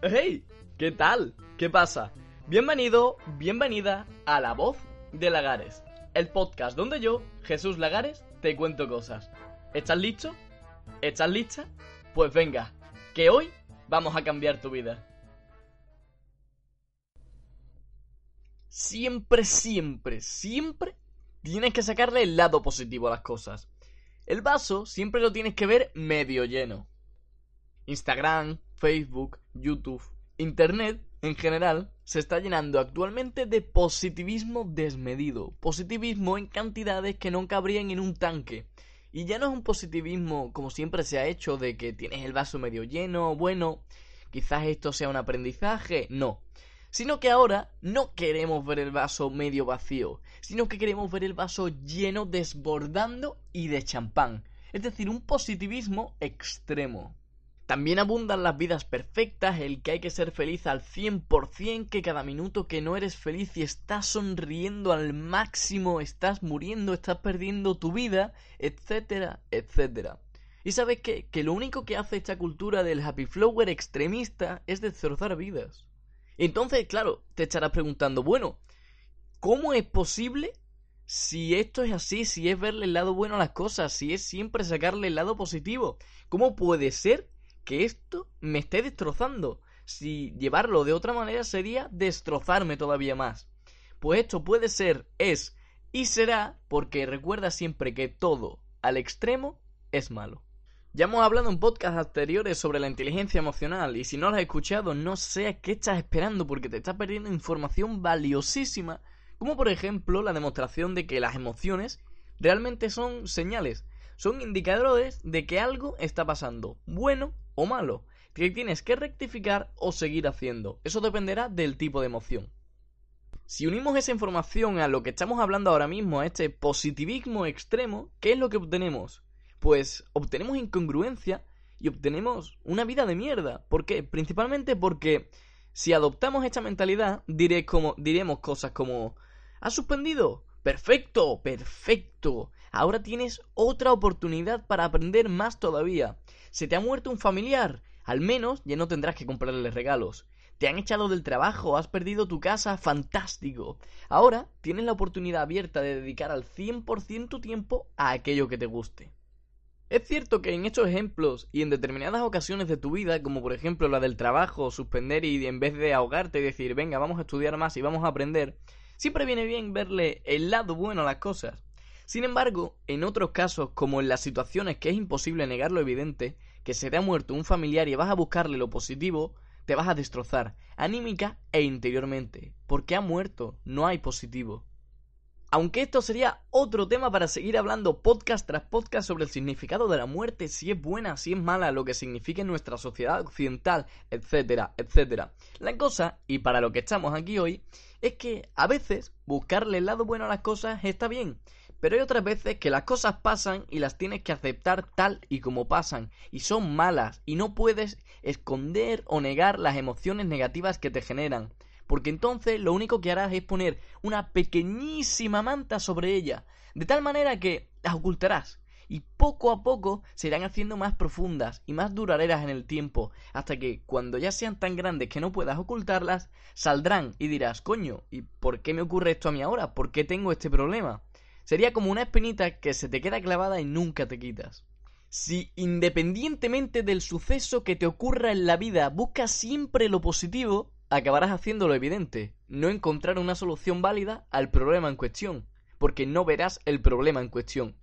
¡Hey! ¿Qué tal? ¿Qué pasa? Bienvenido, bienvenida a La Voz de Lagares, el podcast donde yo, Jesús Lagares, te cuento cosas. ¿Estás listo? ¿Estás lista? Pues venga, que hoy vamos a cambiar tu vida. Siempre, siempre, siempre tienes que sacarle el lado positivo a las cosas. El vaso siempre lo tienes que ver medio lleno. Instagram, Facebook, YouTube, Internet en general se está llenando actualmente de positivismo desmedido, positivismo en cantidades que no cabrían en un tanque. Y ya no es un positivismo como siempre se ha hecho de que tienes el vaso medio lleno, bueno, quizás esto sea un aprendizaje, no. Sino que ahora no queremos ver el vaso medio vacío, sino que queremos ver el vaso lleno, desbordando y de champán. Es decir, un positivismo extremo. También abundan las vidas perfectas, el que hay que ser feliz al 100%, que cada minuto que no eres feliz y estás sonriendo al máximo, estás muriendo, estás perdiendo tu vida, etcétera, etcétera. Y sabes qué? Que lo único que hace esta cultura del happy flower extremista es destrozar vidas. Entonces, claro, te estarás preguntando, bueno, ¿cómo es posible si esto es así, si es verle el lado bueno a las cosas, si es siempre sacarle el lado positivo? ¿Cómo puede ser que esto me esté destrozando? Si llevarlo de otra manera sería destrozarme todavía más. Pues esto puede ser, es y será porque recuerda siempre que todo al extremo es malo. Ya hemos hablado en podcasts anteriores sobre la inteligencia emocional y si no lo has escuchado no sé a qué estás esperando porque te estás perdiendo información valiosísima como por ejemplo la demostración de que las emociones realmente son señales, son indicadores de que algo está pasando, bueno o malo, que tienes que rectificar o seguir haciendo. Eso dependerá del tipo de emoción. Si unimos esa información a lo que estamos hablando ahora mismo, a este positivismo extremo, ¿qué es lo que obtenemos? pues obtenemos incongruencia y obtenemos una vida de mierda. ¿Por qué? Principalmente porque si adoptamos esta mentalidad, diré como, diremos cosas como ¿Has suspendido? Perfecto, perfecto. Ahora tienes otra oportunidad para aprender más todavía. ¿Se te ha muerto un familiar? Al menos ya no tendrás que comprarle regalos. Te han echado del trabajo, has perdido tu casa, fantástico. Ahora tienes la oportunidad abierta de dedicar al 100% tu tiempo a aquello que te guste. Es cierto que en estos ejemplos y en determinadas ocasiones de tu vida, como por ejemplo la del trabajo, suspender y en vez de ahogarte y decir, venga, vamos a estudiar más y vamos a aprender, siempre viene bien verle el lado bueno a las cosas. Sin embargo, en otros casos, como en las situaciones que es imposible negar lo evidente, que se te ha muerto un familiar y vas a buscarle lo positivo, te vas a destrozar, anímica e interiormente, porque ha muerto, no hay positivo. Aunque esto sería otro tema para seguir hablando podcast tras podcast sobre el significado de la muerte, si es buena, si es mala, lo que significa en nuestra sociedad occidental, etcétera, etcétera. La cosa, y para lo que estamos aquí hoy, es que a veces buscarle el lado bueno a las cosas está bien, pero hay otras veces que las cosas pasan y las tienes que aceptar tal y como pasan, y son malas, y no puedes esconder o negar las emociones negativas que te generan porque entonces lo único que harás es poner una pequeñísima manta sobre ella, de tal manera que las ocultarás, y poco a poco se irán haciendo más profundas y más duraderas en el tiempo, hasta que cuando ya sean tan grandes que no puedas ocultarlas, saldrán y dirás, coño, ¿y por qué me ocurre esto a mí ahora? ¿Por qué tengo este problema? Sería como una espinita que se te queda clavada y nunca te quitas. Si independientemente del suceso que te ocurra en la vida buscas siempre lo positivo, acabarás haciendo lo evidente, no encontrar una solución válida al problema en cuestión, porque no verás el problema en cuestión.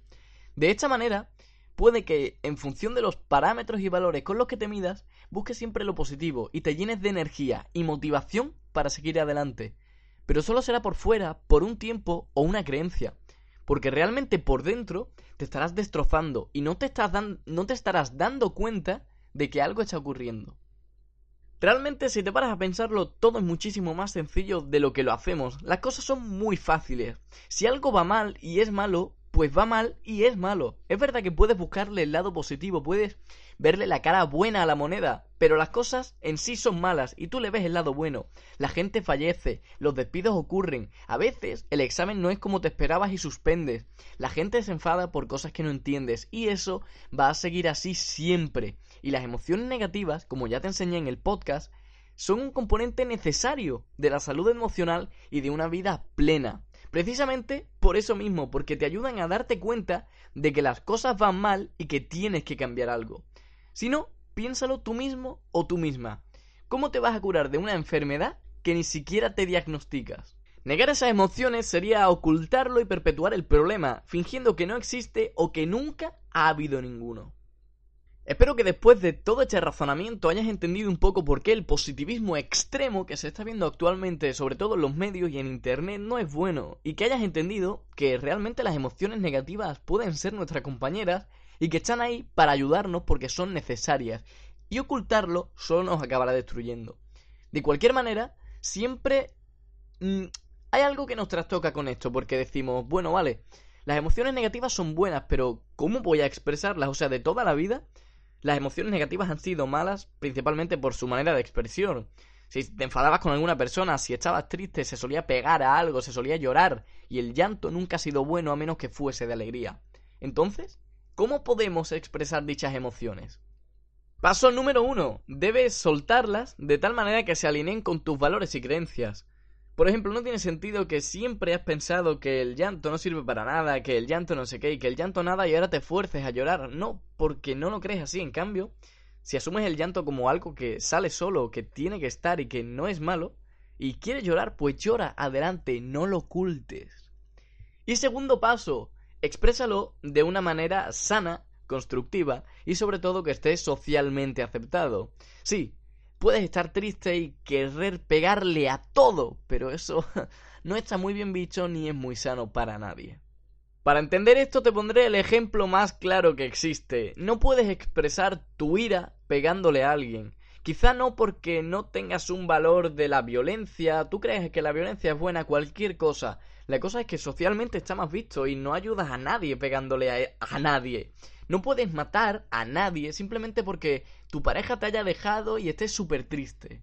De esta manera, puede que, en función de los parámetros y valores con los que te midas, busques siempre lo positivo y te llenes de energía y motivación para seguir adelante. Pero solo será por fuera, por un tiempo o una creencia, porque realmente por dentro te estarás destrozando y no te, estarás dando cuenta de que algo está ocurriendo. Realmente si te paras a pensarlo todo es muchísimo más sencillo de lo que lo hacemos. Las cosas son muy fáciles. Si algo va mal y es malo, pues va mal y es malo. Es verdad que puedes buscarle el lado positivo, puedes verle la cara buena a la moneda, pero las cosas en sí son malas y tú le ves el lado bueno. La gente fallece, los despidos ocurren, a veces el examen no es como te esperabas y suspendes. La gente se enfada por cosas que no entiendes y eso va a seguir así siempre. Y las emociones negativas, como ya te enseñé en el podcast, son un componente necesario de la salud emocional y de una vida plena. Precisamente por eso mismo, porque te ayudan a darte cuenta de que las cosas van mal y que tienes que cambiar algo. Si no, piénsalo tú mismo o tú misma. ¿Cómo te vas a curar de una enfermedad que ni siquiera te diagnosticas? Negar esas emociones sería ocultarlo y perpetuar el problema, fingiendo que no existe o que nunca ha habido ninguno. Espero que después de todo este razonamiento hayas entendido un poco por qué el positivismo extremo que se está viendo actualmente, sobre todo en los medios y en Internet, no es bueno, y que hayas entendido que realmente las emociones negativas pueden ser nuestras compañeras y que están ahí para ayudarnos porque son necesarias, y ocultarlo solo nos acabará destruyendo. De cualquier manera, siempre mm, hay algo que nos trastoca con esto, porque decimos, bueno, vale, las emociones negativas son buenas, pero ¿cómo voy a expresarlas? O sea, de toda la vida las emociones negativas han sido malas principalmente por su manera de expresión. Si te enfadabas con alguna persona, si estabas triste, se solía pegar a algo, se solía llorar, y el llanto nunca ha sido bueno a menos que fuese de alegría. Entonces, ¿cómo podemos expresar dichas emociones? Paso número uno. Debes soltarlas de tal manera que se alineen con tus valores y creencias. Por ejemplo, no tiene sentido que siempre has pensado que el llanto no sirve para nada, que el llanto no sé qué, y que el llanto nada y ahora te fuerces a llorar. No, porque no lo crees así. En cambio, si asumes el llanto como algo que sale solo, que tiene que estar y que no es malo, y quieres llorar, pues llora, adelante, no lo ocultes. Y segundo paso, exprésalo de una manera sana, constructiva y sobre todo que esté socialmente aceptado. Sí, puedes estar triste y querer pegarle a todo, pero eso no está muy bien visto ni es muy sano para nadie. Para entender esto te pondré el ejemplo más claro que existe. No puedes expresar tu ira pegándole a alguien. Quizá no porque no tengas un valor de la violencia, tú crees que la violencia es buena, cualquier cosa. La cosa es que socialmente está más visto y no ayudas a nadie pegándole a, a nadie. No puedes matar a nadie simplemente porque tu pareja te haya dejado y estés súper triste.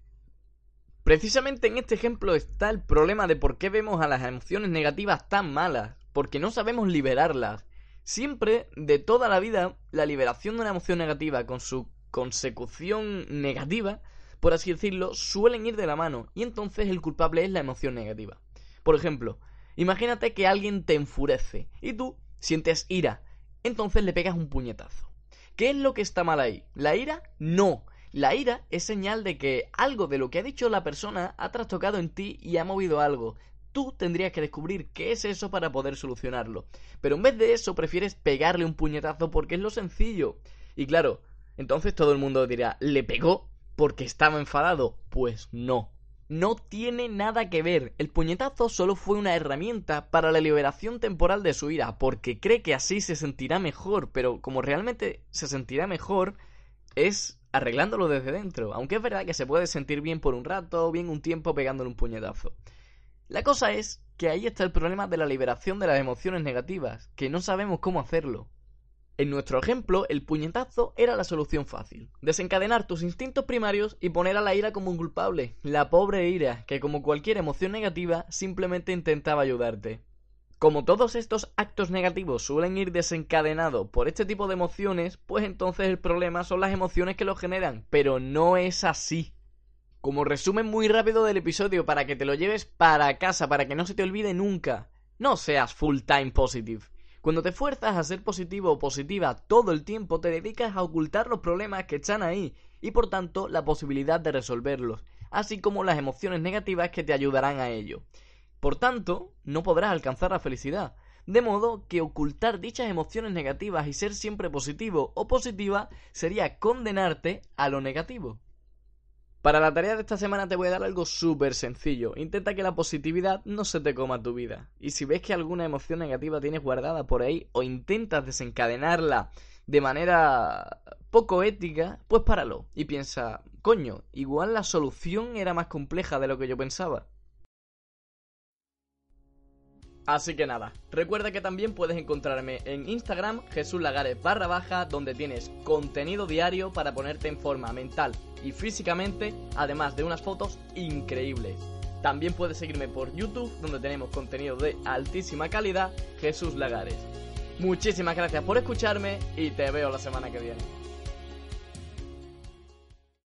Precisamente en este ejemplo está el problema de por qué vemos a las emociones negativas tan malas, porque no sabemos liberarlas. Siempre, de toda la vida, la liberación de una emoción negativa con su consecución negativa, por así decirlo, suelen ir de la mano, y entonces el culpable es la emoción negativa. Por ejemplo, imagínate que alguien te enfurece, y tú sientes ira, entonces le pegas un puñetazo. ¿Qué es lo que está mal ahí? ¿La ira? No. La ira es señal de que algo de lo que ha dicho la persona ha trastocado en ti y ha movido algo. Tú tendrías que descubrir qué es eso para poder solucionarlo. Pero en vez de eso prefieres pegarle un puñetazo porque es lo sencillo. Y claro, entonces todo el mundo dirá, ¿le pegó porque estaba enfadado? Pues no no tiene nada que ver. El puñetazo solo fue una herramienta para la liberación temporal de su ira, porque cree que así se sentirá mejor, pero como realmente se sentirá mejor, es arreglándolo desde dentro, aunque es verdad que se puede sentir bien por un rato, bien un tiempo pegándole un puñetazo. La cosa es que ahí está el problema de la liberación de las emociones negativas, que no sabemos cómo hacerlo. En nuestro ejemplo, el puñetazo era la solución fácil. Desencadenar tus instintos primarios y poner a la ira como un culpable. La pobre ira, que como cualquier emoción negativa, simplemente intentaba ayudarte. Como todos estos actos negativos suelen ir desencadenados por este tipo de emociones, pues entonces el problema son las emociones que los generan, pero no es así. Como resumen muy rápido del episodio para que te lo lleves para casa, para que no se te olvide nunca, no seas full time positive. Cuando te fuerzas a ser positivo o positiva todo el tiempo, te dedicas a ocultar los problemas que están ahí y por tanto la posibilidad de resolverlos, así como las emociones negativas que te ayudarán a ello. Por tanto, no podrás alcanzar la felicidad. De modo que ocultar dichas emociones negativas y ser siempre positivo o positiva sería condenarte a lo negativo. Para la tarea de esta semana te voy a dar algo súper sencillo. Intenta que la positividad no se te coma tu vida. Y si ves que alguna emoción negativa tienes guardada por ahí o intentas desencadenarla de manera poco ética, pues páralo y piensa, coño, igual la solución era más compleja de lo que yo pensaba. Así que nada, recuerda que también puedes encontrarme en Instagram Jesús Lagares donde tienes contenido diario para ponerte en forma mental y físicamente, además de unas fotos increíbles. También puedes seguirme por YouTube donde tenemos contenido de altísima calidad Jesús Lagares. Muchísimas gracias por escucharme y te veo la semana que viene.